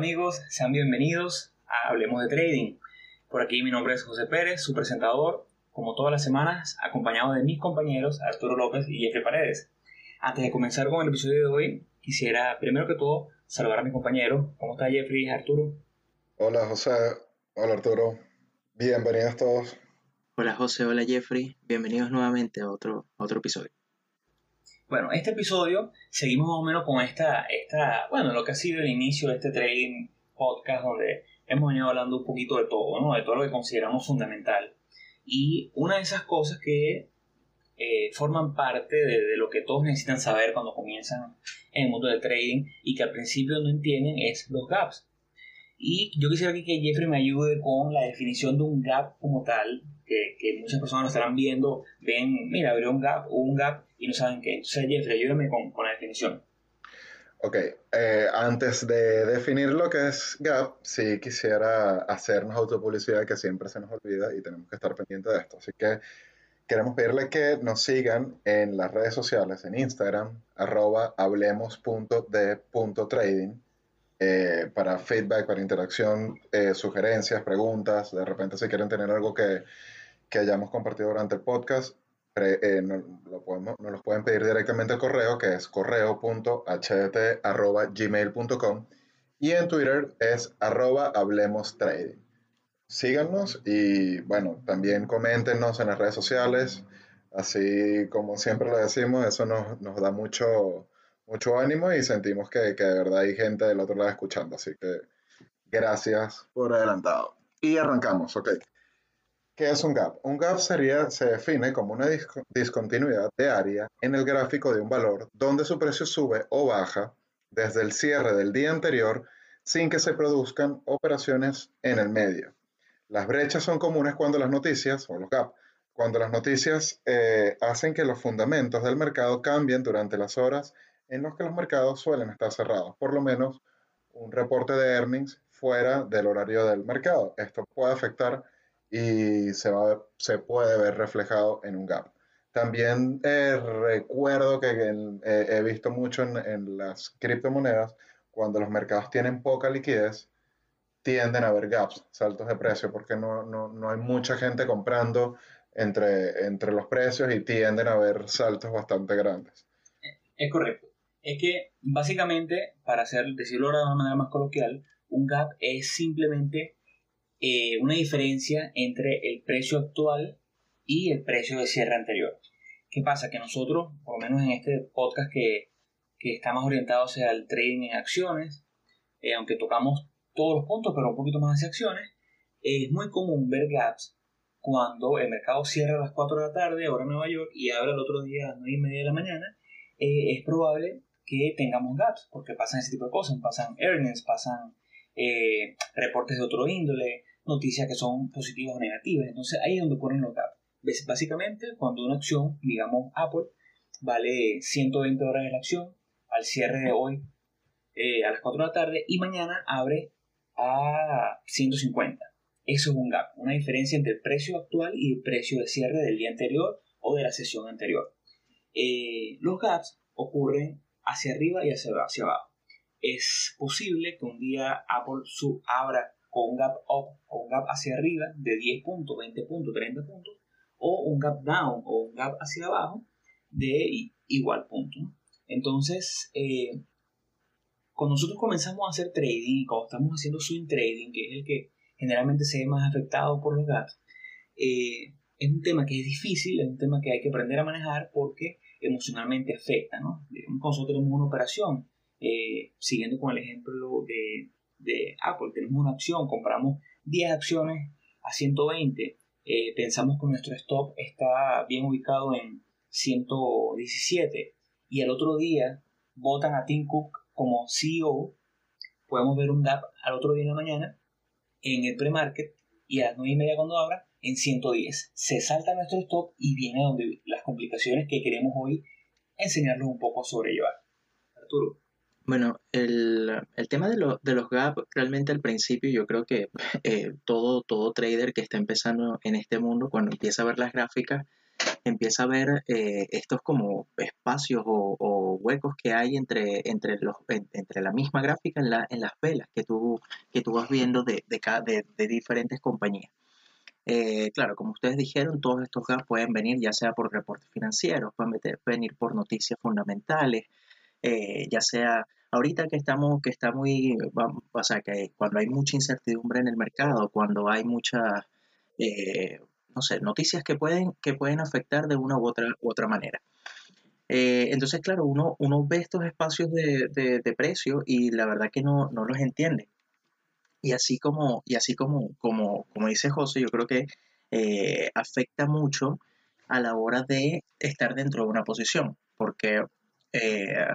Hola, ¿qué tal amigos? Sean bienvenidos a Hablemos de Trading. Por aquí mi nombre es José Pérez, su presentador, como todas las semanas, acompañado de mis compañeros Arturo López y Jeffrey Paredes. Antes de comenzar con el episodio de hoy, quisiera primero que todo saludar a mi compañero. ¿Cómo está Jeffrey, Arturo? Hola José, hola Arturo, bienvenidos todos. Hola José, hola Jeffrey, bienvenidos nuevamente a otro, otro episodio. Bueno, este episodio seguimos más o menos con esta, esta, bueno, lo que ha sido el inicio de este trading podcast donde hemos venido hablando un poquito de todo, ¿no? De todo lo que consideramos fundamental. Y una de esas cosas que eh, forman parte de, de, lo que todos necesitan saber cuando comienzan en el mundo del trading y que al principio no entienden es los gaps. Y yo quisiera que Jeffrey me ayude con la definición de un gap como tal, que, muchas personas lo estarán viendo, ven, mira, abrió un gap, un gap, y no saben qué. Entonces, Jeffrey, ayúdame con, con la definición. Ok, eh, antes de definir lo que es Gap, sí quisiera hacernos autopublicidad que siempre se nos olvida y tenemos que estar pendientes de esto. Así que queremos pedirle que nos sigan en las redes sociales, en Instagram, arroba hablemos.de.trading, eh, para feedback, para interacción, eh, sugerencias, preguntas, de repente si quieren tener algo que, que hayamos compartido durante el podcast, eh, nos, los pueden pedir directamente al correo, que es correo.htt.gmail.com y en Twitter es arroba hablemos trading. Síganos y bueno, también coméntenos en las redes sociales, así como siempre lo decimos, eso nos, da mucho, mucho ánimo y sentimos que, que de verdad hay gente del otro lado escuchando, así que gracias por adelantado. Y arrancamos, ok. ¿Qué es un gap? Un gap sería, se define como una discontinuidad de área en el gráfico de un valor donde su precio sube o baja desde el cierre del día anterior sin que se produzcan operaciones en el medio. Las brechas son comunes cuando las noticias, o los gap, cuando las noticias eh, hacen que los fundamentos del mercado cambien durante las horas en las que los mercados suelen estar cerrados, por lo menos un reporte de earnings fuera del horario del mercado. Esto puede afectar y se, va, se puede ver reflejado en un gap. También eh, recuerdo que eh, he visto mucho en, las criptomonedas, cuando los mercados tienen poca liquidez, tienden a haber gaps, saltos de precio, porque no, no, no hay mucha gente comprando entre, entre los precios y tienden a haber saltos bastante grandes. Es correcto. Es que básicamente, para hacer, decirlo de una manera más coloquial, un gap es simplemente eh, una diferencia entre el precio actual y el precio de cierre anterior. ¿Qué pasa? Que nosotros, por lo menos en este podcast que, que está más orientado hacia el trading en acciones, eh, aunque tocamos todos los puntos, pero un poquito más hacia acciones, es muy común ver gaps cuando el mercado cierra a las 4 de la tarde, ahora en Nueva York, y abre el otro día a las 9 y media de la mañana, eh, es probable que tengamos gaps, porque pasan ese tipo de cosas, pasan earnings, pasan eh, reportes de otro índole, noticias que son positivas o negativas. Entonces ahí es donde ocurren los gaps. Básicamente, cuando una acción, digamos Apple, vale 120 dólares la acción, al cierre de hoy eh, a las 4 de la tarde y mañana abre a 150. Eso es un gap, una diferencia entre el precio actual y el precio de cierre del día anterior o de la sesión anterior. Eh, los gaps ocurren hacia arriba y hacia, hacia abajo. Es posible que un día Apple sub abra con un gap up o un gap hacia arriba de 10 puntos, 20 puntos, 30 puntos, o un gap down o un gap hacia abajo de igual punto. Entonces, eh, cuando nosotros comenzamos a hacer trading, cuando estamos haciendo swing trading, que es el que generalmente se ve más afectado por los gaps, eh, es un tema que es difícil, es un tema que hay que aprender a manejar porque emocionalmente afecta, ¿no? Digamos, nosotros tenemos una operación, eh, siguiendo con el ejemplo de, de Apple. Tenemos una acción, compramos 10 acciones a 120, eh, pensamos que nuestro stop está bien ubicado en 117 y al otro día votan a Tim Cook como CEO, podemos ver un gap al otro día en la mañana en el pre-market y a las 9 y media cuando abra en 110. Se salta nuestro stop y viene donde las complicaciones que queremos hoy enseñarles un poco a sobrellevar. Arturo. Bueno, el, el tema de, lo, de, los gap, realmente al principio yo creo que eh, todo, todo trader que está empezando en este mundo, cuando empieza a ver las gráficas, empieza a ver eh, estos como espacios o, huecos que hay entre, entre, los, entre la misma gráfica en, la, en las velas que tú, que tú vas viendo de, de, de, diferentes compañías. Eh, claro, como ustedes dijeron, todos estos gaps pueden venir ya sea por reportes financieros, pueden venir por noticias fundamentales, ya sea ahorita que estamos, que está muy, o sea, que cuando hay mucha incertidumbre en el mercado, cuando hay muchas, eh, no sé, noticias que pueden, que pueden afectar de una u otra, u otra manera. Eh, entonces, claro, uno, uno ve estos espacios de, de, precio y la verdad que no, no, los entiende. Y así como, y así como, como, como dice José, yo creo que eh, afecta mucho a la hora de estar dentro de una posición, porque eh,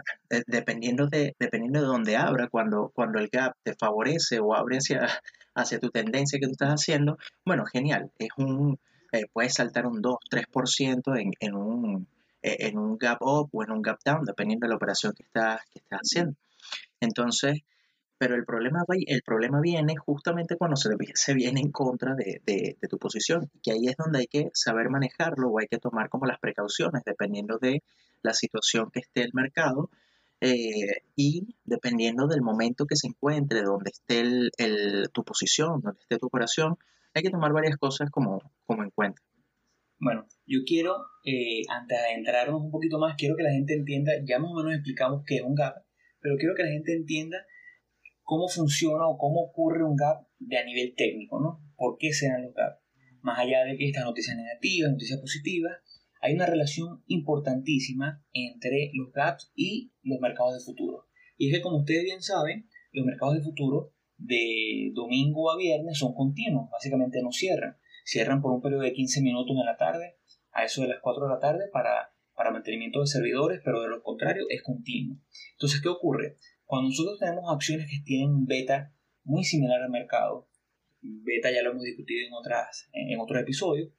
dependiendo, de, dependiendo de dónde abra, cuando, cuando el gap te favorece o abre hacia, hacia tu tendencia que tú estás haciendo, bueno, genial, es un, eh, puedes saltar un 2, 3% en, en, un, eh, en un gap up o en un gap down, dependiendo de la operación que estás, que estás haciendo. Entonces, pero el problema, el problema viene justamente cuando se, se viene en contra de, de, de, tu posición, que ahí es donde hay que saber manejarlo o hay que tomar como las precauciones, dependiendo de la situación que esté el mercado eh, y dependiendo del momento que se encuentre, donde esté el, tu posición, donde esté tu operación, hay que tomar varias cosas como, como en cuenta. Bueno, yo quiero, eh, antes de entrarnos un poquito más, quiero que la gente entienda, ya más o menos explicamos qué es un gap, pero quiero que la gente entienda cómo funciona o cómo ocurre un gap de a nivel técnico, ¿no? ¿Por qué se dan los gaps? Más allá de estas noticias negativas, noticias positivas, hay una relación importantísima entre los gaps y los mercados de futuro. Y es que, como ustedes bien saben, los mercados de futuro de domingo a viernes son continuos, básicamente no cierran. Cierran por un periodo de 15 minutos en la tarde, a eso de las 4 de la tarde, para, para mantenimiento de servidores, pero de lo contrario es continuo. Entonces, ¿qué ocurre? Cuando nosotros tenemos acciones que tienen un beta muy similar al mercado, beta ya lo hemos discutido en, otras, en otros episodios,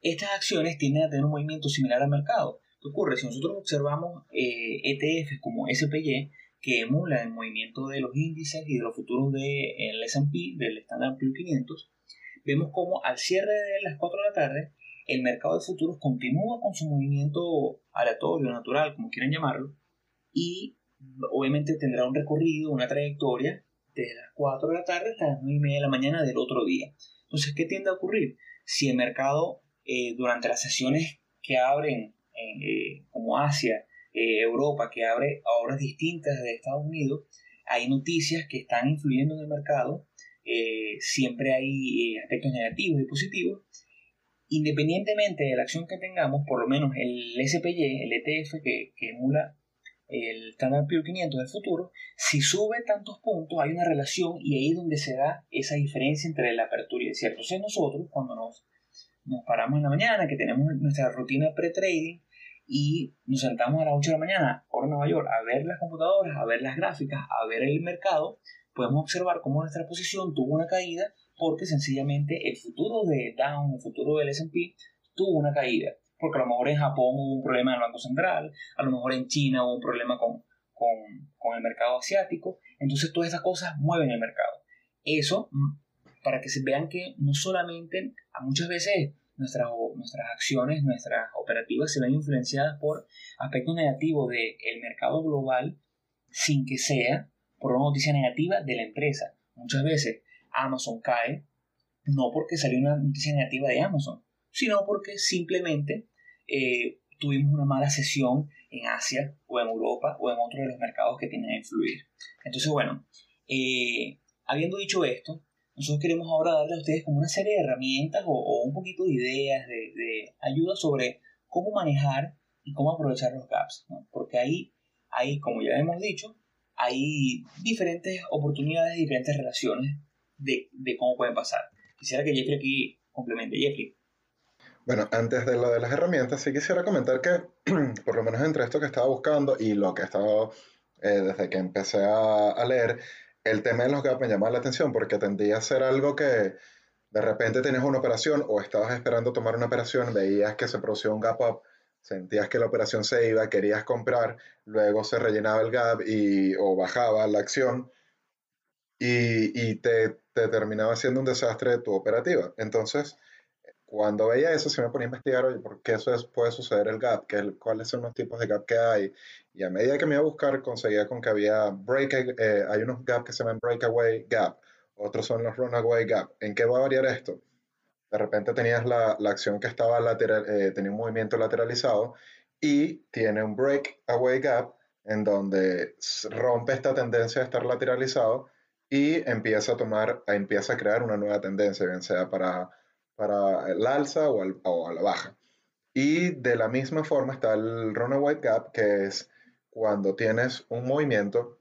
estas acciones tienden a tener un movimiento similar al mercado. ¿Qué ocurre? Si nosotros observamos eh, ETFs como SPY, que emulan el movimiento de los índices y de los futuros del S&P, del Standard Poor's 500, vemos como al cierre de las 4 de la tarde, el mercado de futuros continúa con su movimiento aleatorio, natural, como quieran llamarlo, y obviamente tendrá un recorrido, una trayectoria desde las 4 de la tarde hasta las 9 y media de la mañana del otro día. Entonces, ¿qué tiende a ocurrir? Si el mercado eh, durante las sesiones que abren eh, como Asia, eh, Europa, que abre a horas distintas de Estados Unidos, hay noticias que están influyendo en el mercado, siempre hay aspectos negativos y positivos. Independientemente de la acción que tengamos, por lo menos el SPY, el ETF que, que emula el Standard Poor's 500 del futuro, si sube tantos puntos hay una relación y ahí es donde se da esa diferencia entre la apertura y el cierre. Entonces nosotros cuando nos nos paramos en la mañana, que tenemos nuestra rutina pre-trading y nos sentamos a las 8 de la mañana, hora Nueva York, a ver las computadoras, a ver las gráficas, a ver el mercado, podemos observar cómo nuestra posición tuvo una caída porque sencillamente el futuro de Dow, el futuro del S&P, tuvo una caída. Porque a lo mejor en Japón hubo un problema en el Banco Central, a lo mejor en China hubo un problema con, con, con el mercado asiático. Entonces todas esas cosas mueven el mercado. Eso para que se vean que no solamente, a muchas veces nuestras, nuestras acciones, nuestras operativas se ven influenciadas por aspectos negativos del mercado global sin que sea por una noticia negativa de la empresa. Muchas veces Amazon cae no porque salió una noticia negativa de Amazon, sino porque simplemente eh, tuvimos una mala sesión en Asia o en Europa o en otros de los mercados que tienen a influir. Entonces, bueno, eh, habiendo dicho esto, nosotros queremos ahora darle a ustedes como una serie de herramientas o, un poquito de ideas, de, ayuda sobre cómo manejar y cómo aprovechar los gaps, porque ahí, ahí, como ya hemos dicho, hay diferentes oportunidades, diferentes relaciones de, cómo pueden pasar. Quisiera que Jeffrey aquí complemente. Jeffrey. Bueno, antes de lo de las herramientas, sí quisiera comentar que, por lo menos entre esto que estaba buscando y lo que he estado eh, desde que empecé a, leer, el tema de los gaps me llamaba la atención porque tendía a ser algo que de repente tenías una operación o estabas esperando tomar una operación, veías que se producía un gap up, sentías que la operación se iba, querías comprar, luego se rellenaba el gap y, o bajaba la acción y, te, terminaba siendo un desastre de tu operativa. Entonces, cuando veía eso, se me ponía a investigar, oye, ¿por qué eso es, puede suceder el gap? ¿Qué, ¿Cuáles son los tipos de gap que hay? Y a medida que me iba a buscar, conseguía con que había break, eh, hay unos gaps que se llaman breakaway gap, otros son los runaway gap. ¿En qué va a variar esto? De repente tenías la, la acción que estaba lateral, eh, tenía un movimiento lateralizado y tiene un breakaway gap en donde rompe esta tendencia de estar lateralizado y empieza a tomar, empieza a crear una nueva tendencia, bien sea para para el alza o, a la baja. Y de la misma forma está el runaway gap, que es cuando tienes un movimiento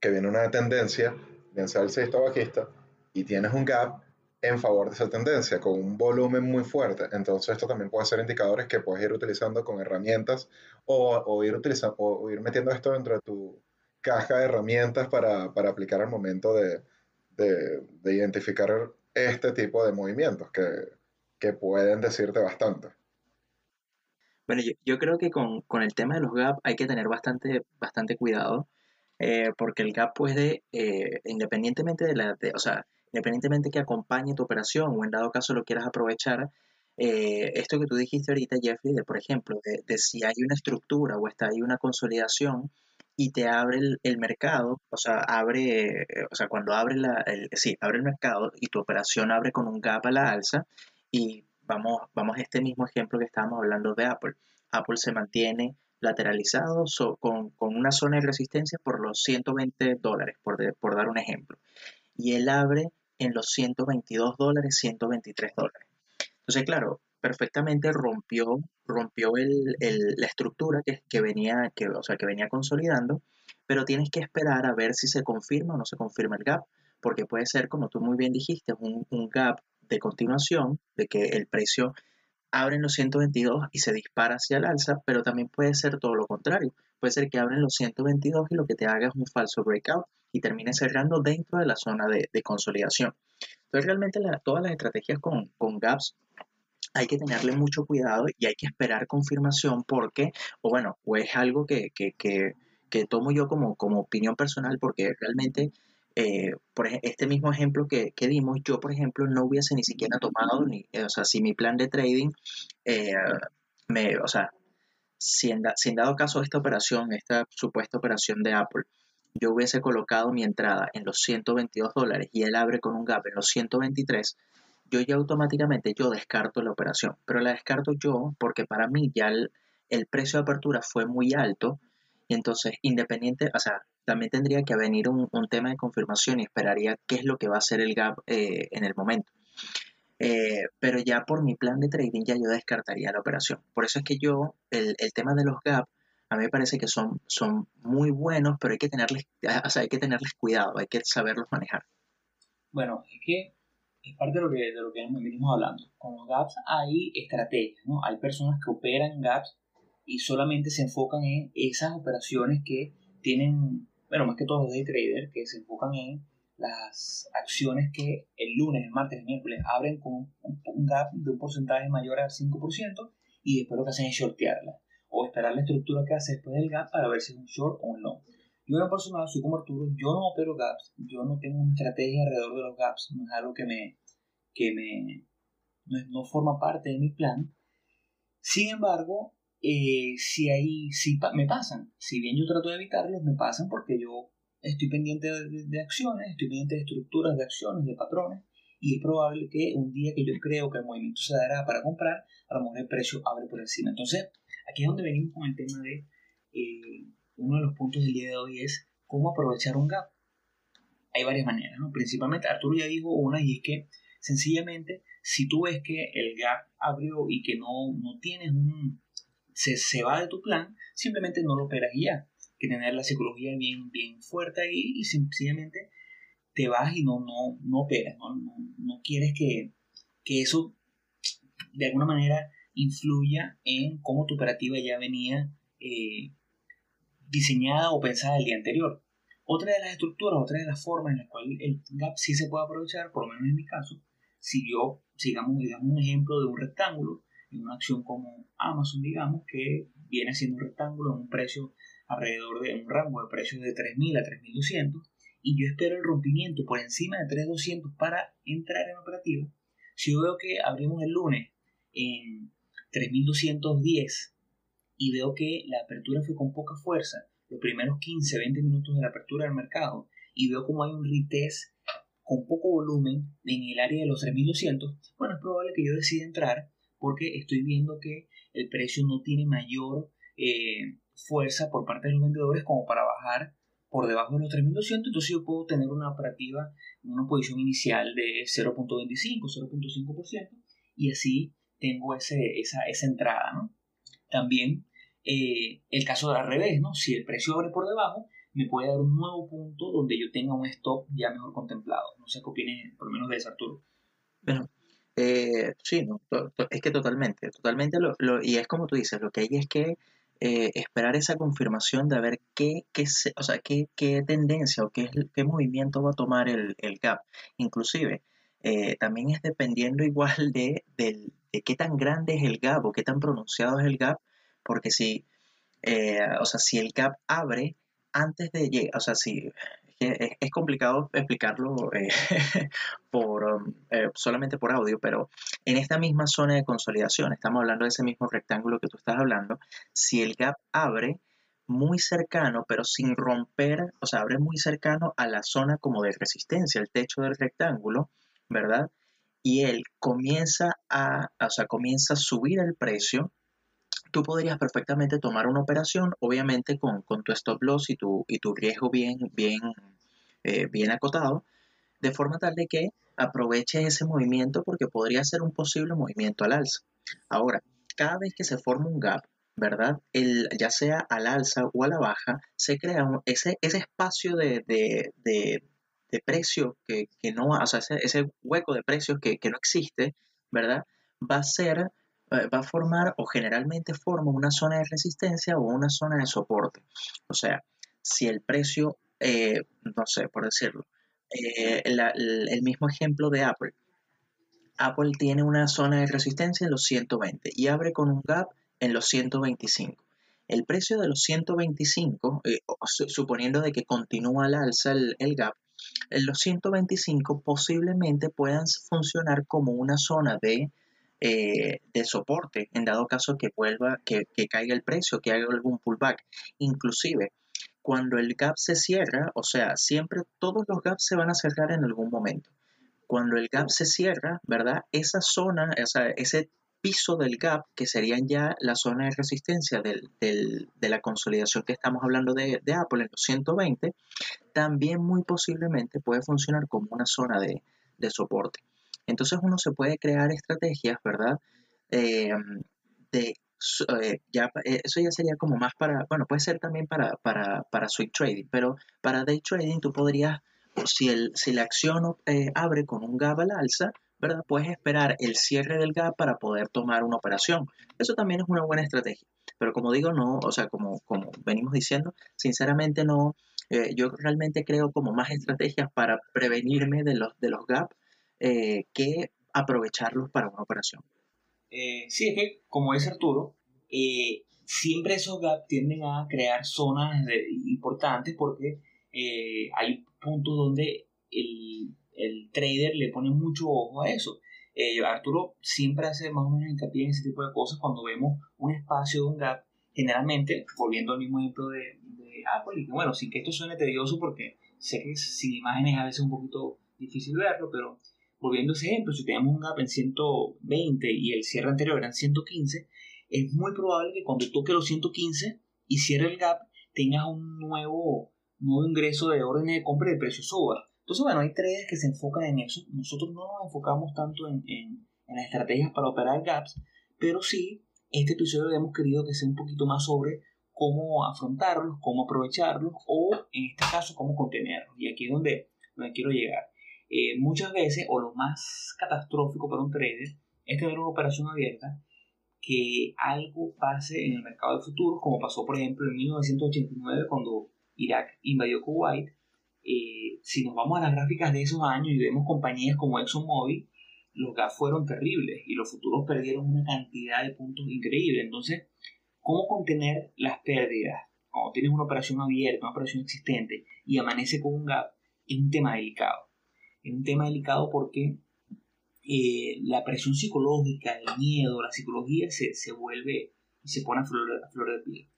que viene una tendencia, bien sea alcista o bajista, y tienes un gap en favor de esa tendencia, con un volumen muy fuerte. Entonces esto también puede ser indicadores que puedes ir utilizando con herramientas o, ir, utilizando, o ir metiendo esto dentro de tu caja de herramientas para, aplicar al momento de, de, de identificar este tipo de movimientos que, pueden decirte bastante. Bueno, yo, creo que con, el tema de los gap hay que tener bastante, bastante cuidado, eh, porque el gap puede, eh, independientemente de la, o sea, independientemente que acompañe tu operación o en dado caso lo quieras aprovechar, eh, esto que tú dijiste ahorita, Jeffrey, de por ejemplo, de, de, si hay una estructura o está ahí una consolidación, y te abre el, mercado, o sea, abre, o sea, cuando abre la, el, sí, abre el mercado y tu operación abre con un gap a la alza y vamos, vamos a este mismo ejemplo que estábamos hablando de Apple. Apple se mantiene lateralizado con, con, una zona de resistencia por los 120 dólares, por, por dar un ejemplo. Y él abre en los 122 dólares, 123 dólares. Entonces, claro, perfectamente rompió, rompió el, la estructura que, que, venía, que, o sea, que venía consolidando, pero tienes que esperar a ver si se confirma o no se confirma el gap, porque puede ser, como tú muy bien dijiste, un, un gap de continuación, de que el precio abre en los 122 y se dispara hacia el alza, pero también puede ser todo lo contrario. Puede ser que abren los 122 y lo que te haga es un falso breakout y termine cerrando dentro de la zona de, de consolidación. Entonces, realmente todas las estrategias con, con gaps hay que tenerle mucho cuidado y hay que esperar confirmación porque, o bueno, o es algo que, que, que, que tomo yo como, como opinión personal porque realmente, eh, por este mismo ejemplo que, que, dimos, yo, por ejemplo, no hubiese ni siquiera tomado, ni, o sea, si mi plan de trading, eh, me, o sea, si en, si en dado caso esta operación, esta supuesta operación de Apple, yo hubiese colocado mi entrada en los 122 dólares y él abre con un gap en los 123, yo ya automáticamente yo descarto la operación, pero la descarto yo porque para mí ya el, precio de apertura fue muy alto y entonces independiente, o sea, también tendría que venir un, tema de confirmación y esperaría qué es lo que va a hacer el gap eh, en el momento. Eh, pero ya por mi plan de trading ya yo descartaría la operación. Por eso es que yo, el, tema de los gaps, a mí me parece que son, son muy buenos, pero hay que tenerles, o sea, hay que tenerles cuidado, hay que saberlos manejar. Bueno, es que es parte de lo que, de lo que venimos hablando. Con los gaps hay estrategias, ¿no? Hay personas que operan gaps y solamente se enfocan en esas operaciones que tienen, bueno, más que todos los day traders, que se enfocan en las acciones que el lunes, el martes, el miércoles abren con un, gap de un porcentaje mayor al 5% y después lo que hacen es shortearla o esperar la estructura que hace después del gap para ver si es un short o un long. Yo en personal soy como Arturo, yo no opero gaps, yo no tengo una estrategia alrededor de los gaps, no es algo que me, que me no, forma parte de mi plan. Sin embargo, eh, si hay, si me pasan, si bien yo trato de evitarlos, me pasan porque yo estoy pendiente de, acciones, estoy pendiente de estructuras de acciones, de patrones, y es probable que un día que yo creo que el movimiento se dará para comprar, a lo mejor el precio abre por encima. Entonces, aquí es donde venimos con el tema de eh, uno de los puntos del día de hoy es cómo aprovechar un gap. Hay varias maneras, ¿no? Principalmente Arturo ya dijo una y es que sencillamente si tú ves que el gap abrió y que no, no tienes un... Se, se va de tu plan, simplemente no lo operas ya. Que tener la psicología bien, bien fuerte ahí y sencillamente te vas y no, no, no operas, no, no, quieres que, que eso de alguna manera influya en cómo tu operativa ya venía eh, diseñada o pensada el día anterior. Otra de las estructuras, otra de las formas en las cuales el gap sí se puede aprovechar, por lo menos en mi caso, si yo, sigamos, digamos, un ejemplo de un rectángulo, en una acción como Amazon, digamos, que viene siendo un rectángulo en un precio alrededor de un rango de precios de 3.000 a 3.200, y yo espero el rompimiento por encima de 3.200 para entrar en operativa, Si yo veo que abrimos el lunes en 3210 y veo que la apertura fue con poca fuerza, los primeros 15, 20 minutos de la apertura del mercado, y veo como hay un retest con poco volumen en el área de los 3200, bueno, es probable que yo decida entrar porque estoy viendo que el precio no tiene mayor eh, fuerza por parte de los vendedores como para bajar por debajo de los 3200, entonces yo puedo tener una operativa, una posición inicial de 0.25, 0.5% y así tengo ese, esa, esa entrada, ¿no? También eh, el caso de al revés, ¿no? Si el precio abre por debajo, me puede dar un nuevo punto donde yo tenga un stop ya mejor contemplado. No sé qué opines por lo menos de eso, Arturo. Bueno, eh, sí, no, es que totalmente, totalmente, lo, y es como tú dices, lo que hay es que eh, esperar esa confirmación de ver qué, qué, o sea, qué, qué tendencia o qué, qué movimiento va a tomar el, el gap. Inclusive, también es dependiendo igual de, de, de, qué tan grande es el gap o qué tan pronunciado es el gap, porque si, o sea, si el gap abre antes de llegar, o sea, si es, complicado explicarlo eh, por, um, eh, solamente por audio, pero en esta misma zona de consolidación, estamos hablando de ese mismo rectángulo que tú estás hablando, si el gap abre muy cercano, pero sin romper, o sea, abre muy cercano a la zona como de resistencia, el techo del rectángulo, ¿verdad? Y él comienza a, o sea, comienza a subir el precio, tú podrías perfectamente tomar una operación, obviamente con, tu stop loss y tu, y tu riesgo bien, bien, eh, bien acotado, de forma tal de que aproveches ese movimiento porque podría ser un posible movimiento al alza. Ahora, cada vez que se forma un gap, ¿verdad? El, ya sea al alza o a la baja, se crea ese, ese espacio de, de, precio que, no, o sea, ese, hueco de precios que, que, no existe, ¿verdad? Va a ser va a formar o generalmente forma una zona de resistencia o una zona de soporte. O sea, si el precio, eh, no sé, por decirlo, eh, el mismo ejemplo de Apple. Apple tiene una zona de resistencia en los 120 y abre con un gap en los 125. El precio de los 125, eh, suponiendo de que continúa al alza el, el gap, los 125 posiblemente puedan funcionar como una zona de eh, de soporte en dado caso que vuelva, que, caiga el precio, que haga algún pullback. Inclusive, cuando el gap se cierra, o sea, siempre todos los gaps se van a cerrar en algún momento. Cuando el gap se cierra, ¿verdad? Esa zona, ese piso del gap, que serían ya la zona de resistencia de la consolidación que estamos hablando de, Apple en los 120, también muy posiblemente puede funcionar como una zona de soporte. Entonces uno se puede crear estrategias, ¿verdad? Eh, de, eh, ya, eh, eso ya sería como más para, bueno, puede ser también para, para, para swing trading, pero para day trading tú podrías, si, el, si la acción abre con un gap al alza, ¿verdad? Puedes esperar el cierre del gap para poder tomar una operación. Eso también es una buena estrategia. Pero como digo, no, o sea, como, como venimos diciendo, sinceramente no, yo realmente creo como más estrategias para prevenirme de los, de los gaps eh, que aprovecharlos para una operación. Eh, sí, es que, como dice Arturo, eh, siempre esos gaps tienden a crear zonas importantes porque hay puntos donde el, el, trader le pone mucho ojo a eso. Arturo siempre hace más o menos hincapié en ese tipo de cosas cuando vemos un espacio de un gap, generalmente, volviendo al mismo ejemplo de, de Apple, bueno, sin que esto suene tedioso porque sé que sin imágenes a veces es un poquito difícil verlo, pero volviendo a ese ejemplo, si tenemos un gap en 120 y el cierre anterior era en 115, es muy probable que cuando toque los 115 y cierre el gap, tengas un nuevo, nuevo ingreso de orden de compra y el precio suba. Entonces, bueno, hay traders que se enfocan en eso. Nosotros no nos enfocamos tanto en, en, en las estrategias para operar gaps, pero sí, este episodio hemos querido que sea un poquito más sobre cómo afrontarlos, cómo aprovecharlos o, en este caso, cómo contenerlos. Y aquí es donde, donde quiero llegar. Eh, muchas veces, o lo más catastrófico para un trader, es tener una operación abierta, que algo pase en el mercado de futuros, como pasó por ejemplo en 1989 cuando Irak invadió Kuwait. Eh, si nos vamos a las gráficas de esos años y vemos compañías como ExxonMobil, los gas fueron terribles y los futuros perdieron una cantidad de puntos increíble. Entonces, ¿cómo contener las pérdidas? Cuando tienes una operación abierta, una operación existente y amanece con un gap, es un tema delicado. Es un tema delicado porque eh, la presión psicológica, el miedo, la psicología se, se vuelve y se pone a flor, a de piel.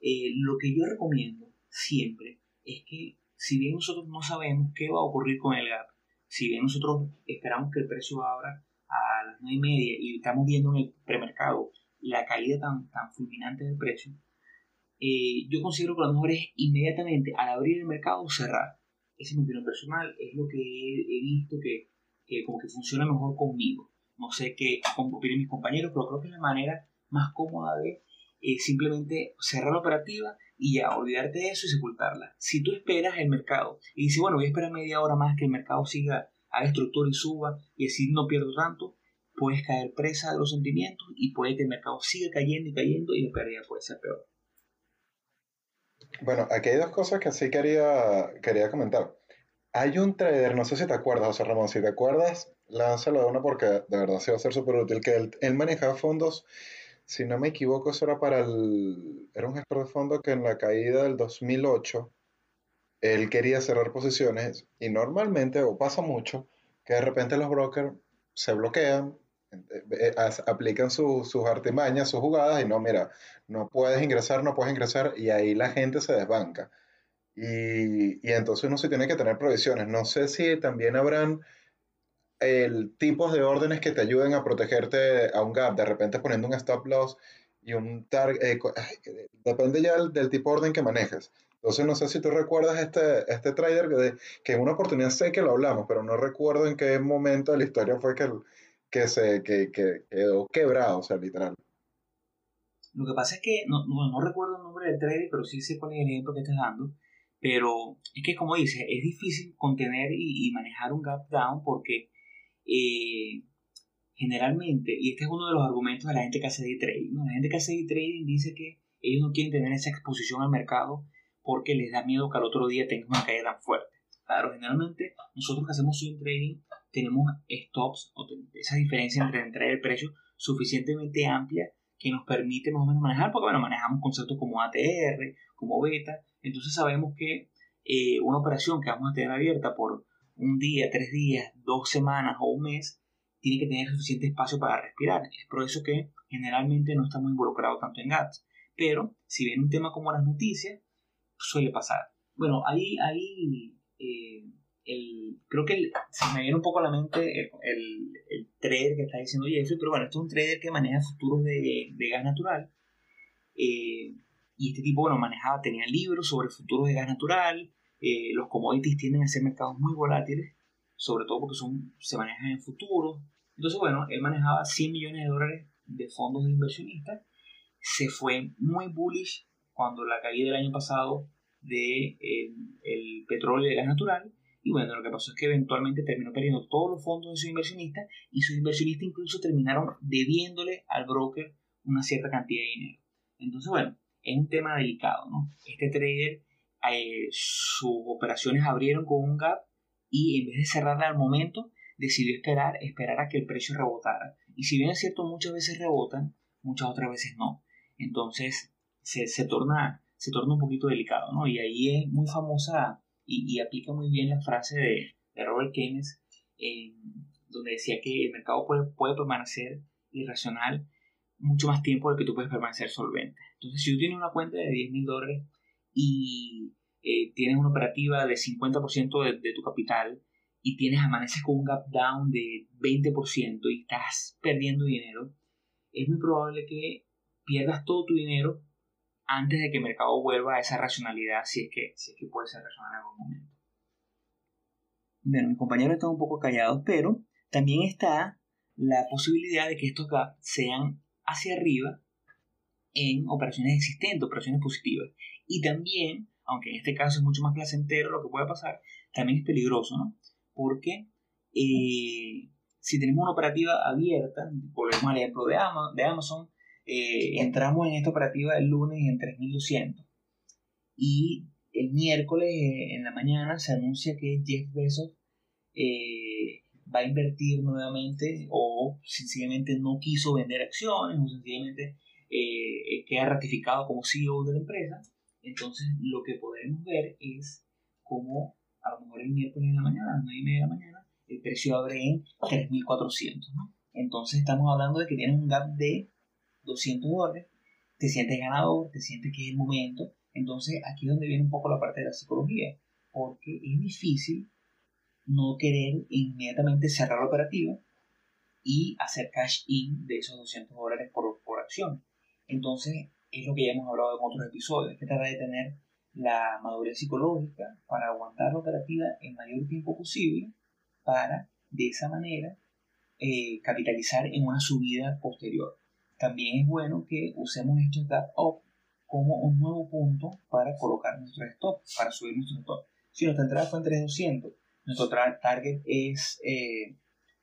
Eh, lo que yo recomiendo siempre es que si bien nosotros no sabemos qué va a ocurrir con el gap, si bien nosotros esperamos que el precio abra a las 9 y media y estamos viendo en el premercado la caída tan, tan fulminante del precio, eh, yo considero que lo mejor es inmediatamente al abrir el mercado cerrar. Es mi opinión personal, es lo que he, visto que, como que funciona mejor conmigo. No sé qué opinan mis compañeros, pero creo que es la manera más cómoda de eh, simplemente cerrar la operativa y ya olvidarte de eso y sepultarla. Si tú esperas el mercado y dices, bueno, voy a esperar media hora más que el mercado siga, haga estructura y suba y así no pierdo tanto, puedes caer presa de los sentimientos y puede que el mercado siga cayendo y cayendo y la pérdida puede ser peor. Bueno, aquí hay dos cosas que sí quería, quería comentar. Hay un trader, no sé si te acuerdas, José Ramón, si te acuerdas, lánzalo de uno porque de verdad sí va a ser súper útil, que él, él manejaba fondos si no me equivoco, eso era para el... Era un gestor de fondo que en la caída del 2008, él quería cerrar posiciones y normalmente, o pasa mucho, que de repente los brokers se bloquean, eh, eh, aplican sus artimañas, sus jugadas y no, mira, no puedes ingresar, no puedes ingresar y ahí la gente se desbanca. Y, y entonces uno se tiene que tener provisiones. No sé si también habrán el tipos de órdenes que te ayuden a protegerte a un gap, de repente poniendo un stop loss y un target, eh, depende ya del, tipo de orden que manejes. Entonces no sé si tú recuerdas este, este trader que, que, en una oportunidad sé que lo hablamos, pero no recuerdo en qué momento de la historia fue que, que se que, que quedó quebrado, o sea, literal. Lo que pasa es que no, no, recuerdo el nombre del trader, pero sí sé cuál es el ejemplo que estás dando. Pero es que, como dices, es difícil contener y manejar un gap down porque eh, generalmente, y este es uno de los argumentos de la gente que hace day trading, la gente que hace day trading dice que ellos no quieren tener esa exposición al mercado porque les da miedo que al otro día tenga una caída tan fuerte. Claro, generalmente nosotros que hacemos swing trading tenemos stops, o esa diferencia entre entrar y el precio suficientemente amplia que nos permite más o menos manejar, porque bueno, manejamos conceptos como ATR, como beta, entonces sabemos que eh, una operación que vamos a tener abierta por un día, tres días, dos semanas o un mes, tiene que tener suficiente espacio para respirar. Es por eso que generalmente no estamos involucrados tanto en GATS. Pero si viene un tema como las noticias, suele pasar. Bueno, ahí, ahí eh, el, creo que se me viene un poco a la mente el, el, trader que está diciendo Jeffrey, pero bueno, este es un trader que maneja futuros de, de gas natural. Eh, y este tipo, bueno, manejaba, tenía libros sobre futuros de gas natural, eh, los commodities tienden a ser mercados muy volátiles, sobre todo porque son, se manejan en futuro. Entonces, bueno, él manejaba 100 millones de dólares de fondos de inversionistas. Se fue muy bullish cuando la caída del año pasado de eh, el petróleo y el gas natural. Y bueno, lo que pasó es que eventualmente terminó perdiendo todos los fondos de sus inversionistas y sus inversionistas incluso terminaron debiéndole al broker una cierta cantidad de dinero. Entonces, bueno, es un tema delicado, ¿no? Este trader eh, sus operaciones abrieron con un gap y en vez de cerrarla al momento, decidió esperar, esperar a que el precio rebotara. Y si bien es cierto, muchas veces rebotan, muchas otras veces no. Entonces se, se torna, se torna un poquito delicado, ¿no? Y ahí es muy famosa y, aplica muy bien la frase de, Robert Keynes, donde decía que el mercado puede, puede permanecer irracional mucho más tiempo del que tú puedes permanecer solvente. Entonces, si tú tienes una cuenta de 10 mil dólares y eh, tienes una operativa de 50% de, de, tu capital y tienes amaneces con un gap down de 20% y estás perdiendo dinero, es muy probable que pierdas todo tu dinero antes de que el mercado vuelva a esa racionalidad, si es que, si es que puede ser racional en algún momento. Bueno, mis compañeros están un poco callados, pero también está la posibilidad de que estos gaps sean hacia arriba en operaciones existentes, operaciones positivas. Y también, aunque en este caso es mucho más placentero lo que puede pasar, también es peligroso, ¿no? Porque eh, si tenemos una operativa abierta, volvemos al ejemplo de Amazon, de Amazon eh, entramos en esta operativa el lunes en 3200 y el miércoles eh, en la mañana se anuncia que Jeff Bezos va a invertir nuevamente o sencillamente no quiso vender acciones o sencillamente eh, queda ratificado como CEO de la empresa, entonces lo que podemos ver es cómo a lo mejor el miércoles en la mañana, a las 9 y media de la mañana, el precio abre en 3.400. ¿no? Entonces estamos hablando de que tienes un gap de 200 dólares, te sientes ganador, te sientes que es el momento. Entonces aquí es donde viene un poco la parte de la psicología, porque es difícil no querer inmediatamente cerrar la operativa y hacer cash in de esos 200 dólares por, por acción. Entonces es lo que ya hemos hablado en otros episodios, que trata de tener la madurez psicológica para aguantar la operativa el mayor tiempo posible para de esa manera eh, capitalizar en una subida posterior. También es bueno que usemos estos gap up como un nuevo punto para colocar nuestro stop, para subir nuestro stop. Si nuestra entrada fue en 3200, nuestro target es eh,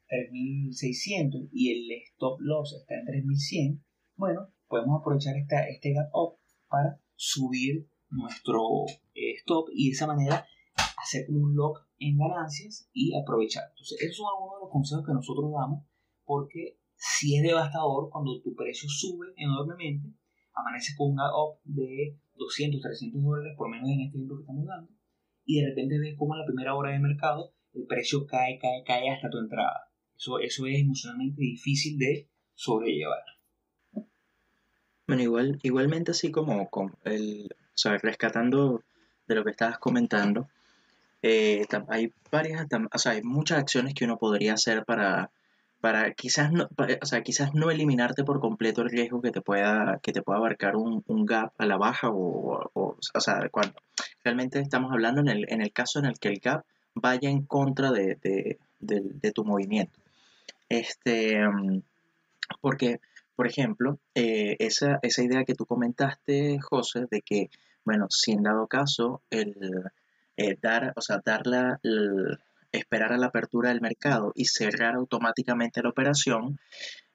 3600 y el stop loss está en 3100, bueno, podemos aprovechar esta, este gap up para subir nuestro eh, stop y de esa manera hacer un lock en ganancias y aprovechar. Entonces, esos son algunos de los consejos que nosotros damos porque si es devastador cuando tu precio sube enormemente, amanece con un up de 200, 300 dólares, por menos en este ejemplo que estamos dando, y de repente ves como en la primera hora de mercado el precio cae, cae, cae hasta tu entrada. Eso, eso es emocionalmente difícil de sobrellevar. Bueno, igual, igualmente así como con el, o rescatando de lo que estabas comentando, eh, hay varias, o sea, hay muchas acciones que uno podría hacer para, para quizás no, o sea, quizás no eliminarte por completo el riesgo que te pueda, que te pueda abarcar un, un gap a la baja o, o, o sea, cuando realmente estamos hablando en el, en el caso en el que el gap vaya en contra de, de, de, tu movimiento. Este, mm, porque por ejemplo, eh, esa, esa, idea que tú comentaste, José, de que, bueno, si en dado caso, el, eh, dar, o sea, dar la, esperar a la apertura del mercado y cerrar automáticamente la operación,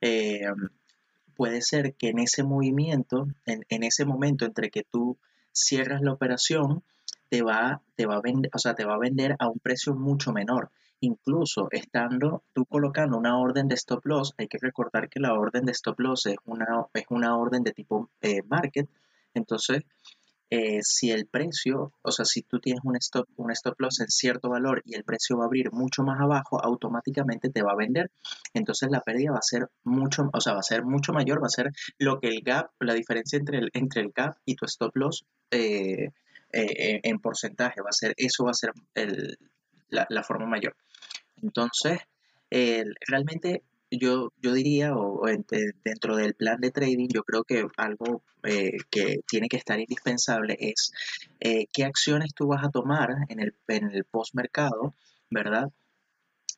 eh, puede ser que en ese movimiento, en, en, ese momento entre que tú cierras la operación, te va, te, va a vender, o sea, te va a vender a un precio mucho menor. Incluso estando tú colocando una orden de stop loss, hay que recordar que la orden de stop loss es una, es una orden de tipo eh, market, entonces eh, si el precio, o sea, si tú tienes un stop, un stop loss en cierto valor y el precio va a abrir mucho más abajo, automáticamente te va a vender. Entonces la pérdida va a ser mucho, o sea, va a ser mucho mayor, va a ser lo que el gap, la diferencia entre el, entre el gap y tu stop loss eh, en porcentaje, va a ser, eso va a ser el, la, forma mayor. Entonces, eh, realmente yo, yo diría, o, dentro del plan de trading, yo creo que algo eh, que tiene que estar indispensable es eh, qué acciones tú vas a tomar en el, en el post-mercado, ¿verdad?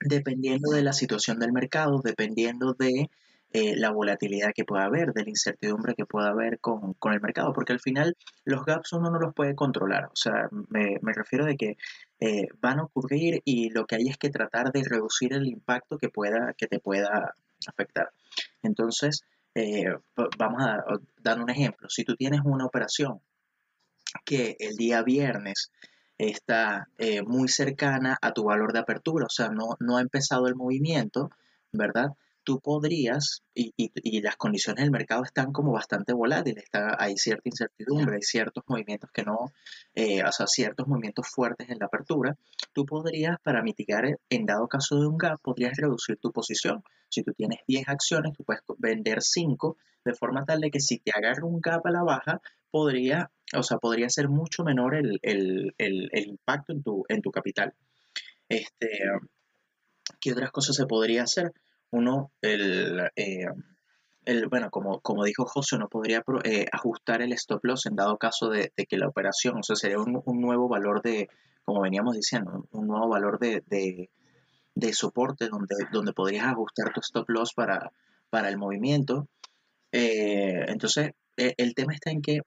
Dependiendo de la situación del mercado, dependiendo de eh, la volatilidad que pueda haber, de la incertidumbre que pueda haber con, con, el mercado, porque al final los gaps uno no los puede controlar, o sea, me, refiero de que eh, van a ocurrir y lo que hay es que tratar de reducir el impacto que, pueda, que te pueda afectar. Entonces, eh, vamos a dar un ejemplo, si tú tienes una operación que el día viernes está muy cercana a tu valor de apertura, o sea, no, no ha empezado el movimiento, ¿verdad? Tú podrías, y, y, y, las condiciones del mercado están como bastante volátiles, está, hay cierta incertidumbre, hay ciertos movimientos que no, eh, o sea, ciertos movimientos fuertes en la apertura, tú podrías, para mitigar, en dado caso de un gap, podrías reducir tu posición. Si tú tienes 10 acciones, tú puedes vender 5, de forma tal de que si te agarra un gap a la baja, podría, o sea, podría ser mucho menor el, el, el, el impacto en tu, en tu capital. Este, ¿Qué otras cosas se podría hacer? Uno, el, eh, el, bueno, como, como dijo José, uno podría eh, ajustar el stop loss en dado caso de, que la operación, o sea, sería un, un, nuevo valor de, como veníamos diciendo, un nuevo valor de, de, de soporte donde, donde podrías ajustar tu stop loss para, para el movimiento. Eh, entonces, el, el tema está en que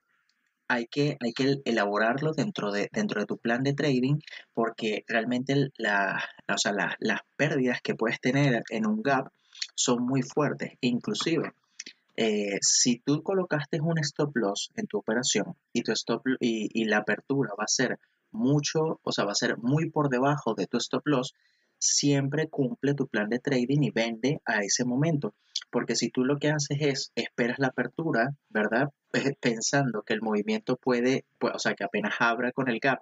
hay que, hay que elaborarlo dentro de, dentro de tu plan de trading porque realmente las pérdidas que puedes tener en un gap son muy fuertes. Inclusive, eh, si tú colocaste un stop loss en tu operación y, tu stop, y la apertura va a ser mucho, o sea, va a ser muy por debajo de tu stop loss, siempre cumple tu plan de trading y vende a ese momento. Porque si tú lo que haces es esperas la apertura, ¿verdad? Pensando que el movimiento puede, pues, o sea, que apenas abra con el gap,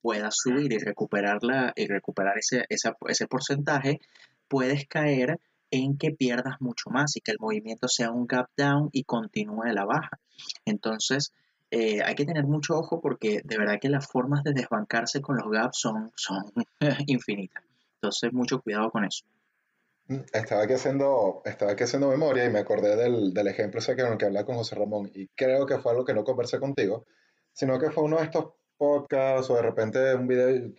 puedas subir y recuperarla y recuperar ese, ese porcentaje, puedes caer en que pierdas mucho más y que el movimiento sea un gap down y continúe a la baja. Entonces, eh, hay que tener mucho ojo porque de verdad que las formas de desbancarse con los gaps son, son infinitas. Entonces, mucho cuidado con eso. Mm, estaba aquí haciendo, estaba haciendo memoria y me acordé del, del ejemplo ese que, que hablaba con José Ramón y creo que fue algo que no conversé contigo, sino que fue uno de estos podcasts o de repente un video,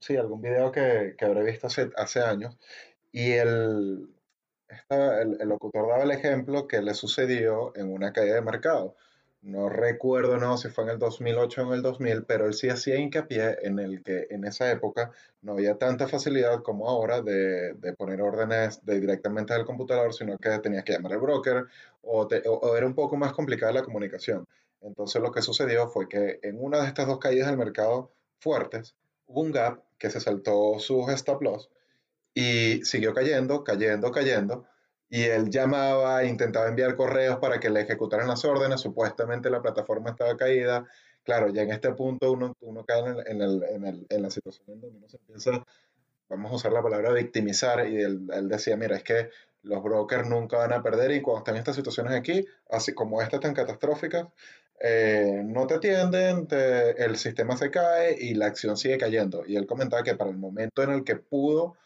sí, algún video que, que habré visto hace, años y el, el, el, locutor daba el ejemplo que le sucedió en una caída de mercado. No recuerdo no, si fue en el 2008 o en el 2000, pero él sí hacía hincapié en el que en esa época no había tanta facilidad como ahora de, de poner órdenes de directamente del computador, sino que tenías que llamar al broker o, o, era un poco más complicada la comunicación. Entonces lo que sucedió fue que en una de estas dos caídas del mercado fuertes, hubo un gap que se saltó sus stop loss y siguió cayendo, cayendo, cayendo y él llamaba, intentaba enviar correos para que le ejecutaran las órdenes, supuestamente la plataforma estaba caída. Claro, ya en este punto uno, uno cae en, el, en, el, en, la situación en donde uno se empieza, vamos a usar la palabra victimizar, y él, él, decía, mira, es que los brokers nunca van a perder y cuando están en estas situaciones aquí, así como estas tan catastróficas, eh, no te atienden, el sistema se cae y la acción sigue cayendo. Y él comentaba que para el momento en el que pudo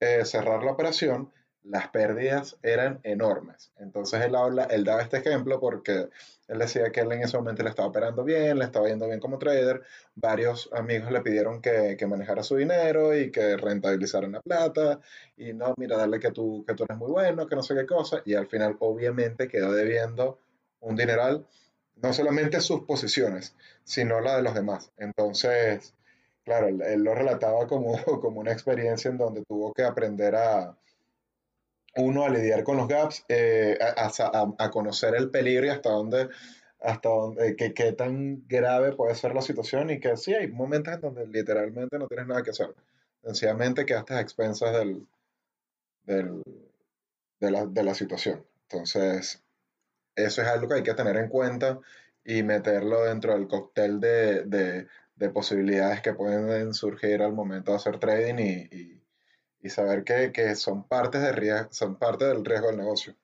eh, cerrar la operación, las pérdidas eran enormes. Entonces él, habla, él daba este ejemplo porque él decía que él en ese momento le estaba operando bien, le estaba yendo bien como trader, varios amigos le pidieron que, que manejara su dinero y que rentabilizaran la plata y no, mira, dale que tú, que tú eres muy bueno, que no sé qué cosa, y al final obviamente quedó debiendo un dineral, no solamente sus posiciones, sino la de los demás. Entonces, claro, él, él lo relataba como, como una experiencia en donde tuvo que aprender a uno a lidiar con los gaps, eh, a, conocer el peligro y hasta dónde, hasta dónde, qué tan grave puede ser la situación y que sí, hay momentos en donde literalmente no tienes nada que hacer. Sencillamente quedaste a expensas del, del, de, la, de la situación. Entonces, eso es algo que hay que tener en cuenta y meterlo dentro del cóctel de, de, de posibilidades que pueden surgir al momento de hacer trading y saber que, que son, partes de riesgo, son parte del riesgo del negocio.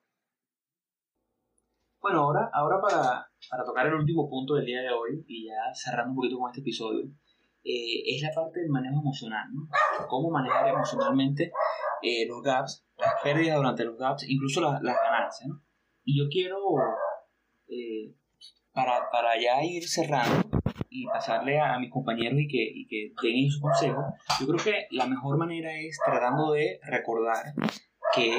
Bueno, ahora, ahora para, para, tocar el último punto del día de hoy y ya cerrando un poquito con este episodio, eh, es la parte del manejo emocional, ¿no? Cómo manejar emocionalmente eh, los gaps, las pérdidas durante los gaps, incluso las, las ganancias, ¿no? Y yo quiero, eh, para, para ya ir cerrando, y pasarle a, mis compañeros y que, y que den su consejo, yo creo que la mejor manera es tratando de recordar que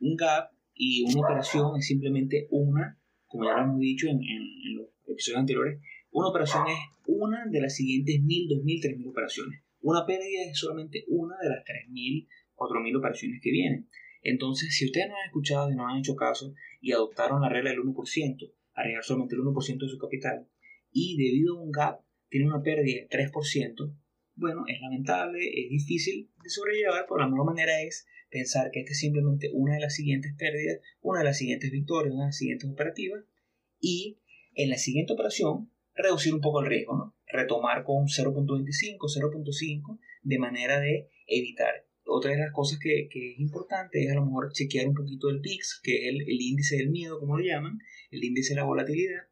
un gap y una operación es simplemente una, como ya lo hemos dicho en, en, los episodios anteriores, una operación es una de las siguientes mil, dos mil, tres mil operaciones. Una pérdida es solamente una de las tres mil, cuatro mil operaciones que vienen. Entonces, si ustedes no han escuchado y no han hecho caso y adoptaron la regla del 1%, arriesgar solamente el 1% de su capital, y debido a un gap tiene una pérdida de 3%, bueno, es lamentable, es difícil de sobrellevar, pero la mejor manera es pensar que esta es simplemente una de las siguientes pérdidas, una de las siguientes victorias, una de las siguientes operativas, y en la siguiente operación reducir un poco el riesgo, ¿no? Retomar con 0.25, 0.5, de manera de evitar. Otra de las cosas que, que, es importante es a lo mejor chequear un poquito el PIX, que es el, el índice del miedo, como lo llaman, el índice de la volatilidad,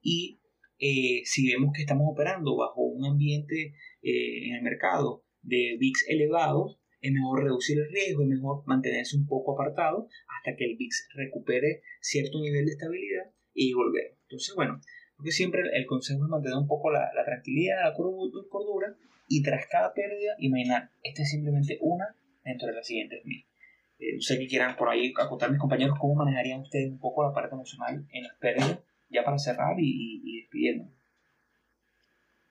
y eh, si vemos que estamos operando bajo un ambiente eh, en el mercado de VIX elevados, es mejor reducir el riesgo, es mejor mantenerse un poco apartado hasta que el VIX recupere cierto nivel de estabilidad y volver. Entonces, bueno, porque siempre el consejo es mantener un poco la, tranquilidad, la cordura y tras cada pérdida, imaginar, esta es simplemente una dentro de las siguientes mil. Eh, no sé que quieran por ahí acotar mis compañeros cómo manejarían ustedes un poco la parte emocional en las pérdidas ya para cerrar y, y despidiendo.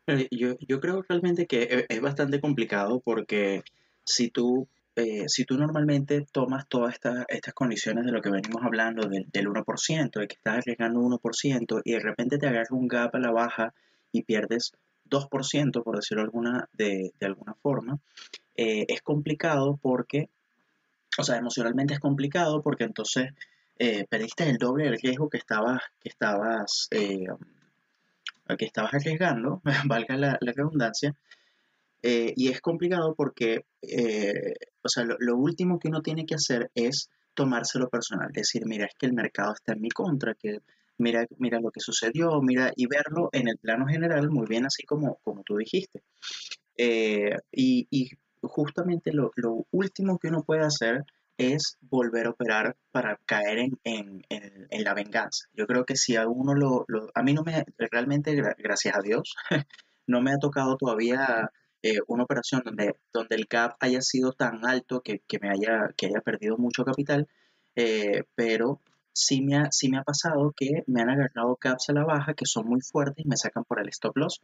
Eh, yo, yo creo realmente que e, es bastante complicado porque si tú, eh, si tú normalmente tomas todas estas, estas condiciones de lo que venimos hablando del, del 1%, de que estás arriesgando 1% y de repente te agarras un gap a la baja y pierdes 2%, por decirlo alguna, de, de alguna forma, eh, es complicado porque, o sea, emocionalmente es complicado porque entonces eh, perdiste el doble del riesgo que estabas, que estabas, eh, que estabas arriesgando, valga la, redundancia, Eh, y es complicado porque, eh, o sea, lo, último que uno tiene que hacer es tomárselo personal, decir, mira, es que el mercado está en mi contra, que mira, mira lo que sucedió, mira, y verlo en el plano general muy bien, así como, como tú dijiste. Eh, y, y, justamente lo, lo, último que uno puede hacer es volver a operar para caer en, en, en, la venganza. Yo creo que si a lo, lo, a mí no me, realmente, gracias a Dios, no me ha tocado todavía eh, una operación donde, donde el gap haya sido tan alto que, que me haya, que haya perdido mucho capital, eh, pero sí me, ha, sí me ha pasado que me han agarrado caps a la baja que son muy fuertes y me sacan por el stop loss.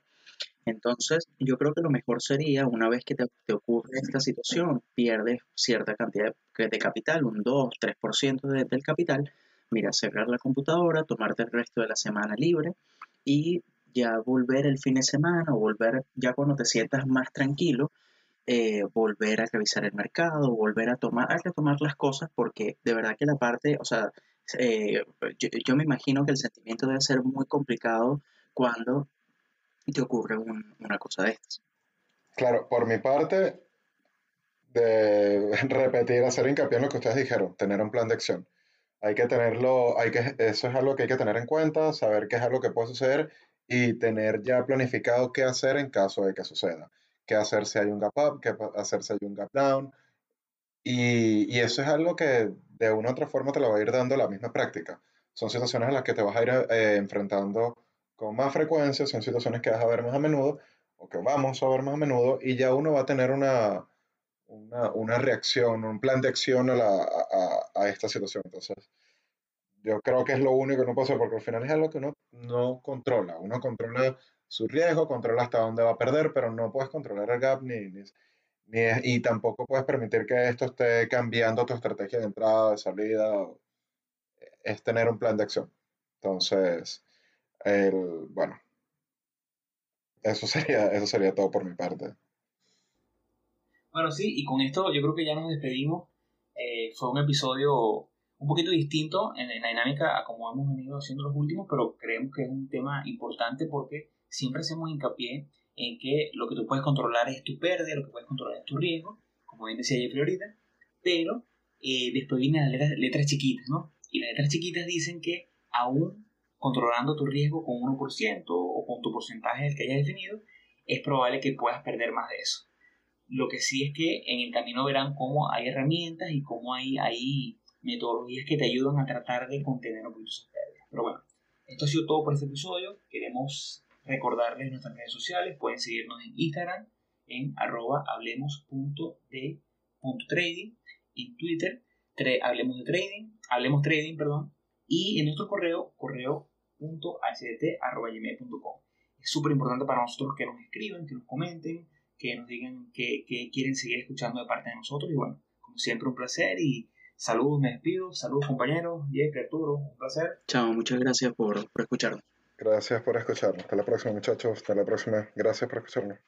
Entonces, yo creo que lo mejor sería, una vez que te, te ocurre esta situación, pierdes cierta cantidad de, de capital, un 2, 3% de, del capital, mira, cerrar la computadora, tomarte el resto de la semana libre y ya volver el fin de semana o volver ya cuando te sientas más tranquilo, eh, volver a revisar el mercado, volver a tomar, a retomar las cosas, porque de verdad que la parte, o sea, eh, yo, yo, me imagino que el sentimiento debe ser muy complicado cuando te ocurre un, una cosa de estas. Claro, por mi parte, de repetir, hacer hincapié en lo que ustedes dijeron, tener un plan de acción. Hay que tenerlo, hay que, eso es algo que hay que tener en cuenta, saber qué es algo que puede suceder y tener ya planificado qué hacer en caso de que suceda. Qué hacer si hay un gap up, qué hacer si hay un gap down. Y, y eso es algo que de una u otra forma te lo va a ir dando la misma práctica. Son situaciones en las que te vas a ir eh, enfrentando con más frecuencia, son situaciones que vas a ver más a menudo o que vamos a ver más a menudo y ya uno va a tener una, una, una reacción, un plan de acción a, la, a, a, esta situación. Entonces, yo creo que es lo único que no hacer porque al final es algo que uno no controla. Uno controla su riesgo, controla hasta dónde va a perder, pero no puedes controlar el gap ni, ni, ni y tampoco puedes permitir que esto esté cambiando tu estrategia de entrada, de salida. Es tener un plan de acción. Entonces, el, bueno, eso sería, eso sería todo por mi parte. Bueno, sí, y con esto yo creo que ya nos despedimos. Eh, fue un episodio un poquito distinto en, la dinámica a como hemos venido haciendo los últimos, pero creemos que es un tema importante porque siempre hacemos hincapié en que lo que tú puedes controlar es tu pérdida, lo que puedes controlar es tu riesgo, como bien decía Jeffrey ahorita, pero eh, después vienen las letras, letras, chiquitas, ¿no? Y las letras chiquitas dicen que aún controlando tu riesgo con 1% o con tu porcentaje del que hayas definido, es probable que puedas perder más de eso. Lo que sí es que en el camino verán cómo hay herramientas y cómo hay, hay metodologías que te ayudan a tratar de contener un poquito esas pérdidas. Pero bueno, esto ha sido todo por este episodio. Queremos recordarles nuestras redes sociales. Pueden seguirnos en Instagram en arroba hablemos.de.trading, en Twitter, hablemos de trading, hablemos trading, perdón, y en nuestro correo, correo.hdt.gmail.com. Es súper importante para nosotros que nos escriban, que nos comenten, que nos digan que, que, quieren seguir escuchando de parte de nosotros. Y bueno, como siempre, un placer y saludos, me despido. Saludos, compañeros. Jeffrey, Arturo, un placer. Chao, muchas gracias por, por escucharnos. Gracias por escucharnos. Hasta la próxima, muchachos. Hasta la próxima. Gracias por escucharnos.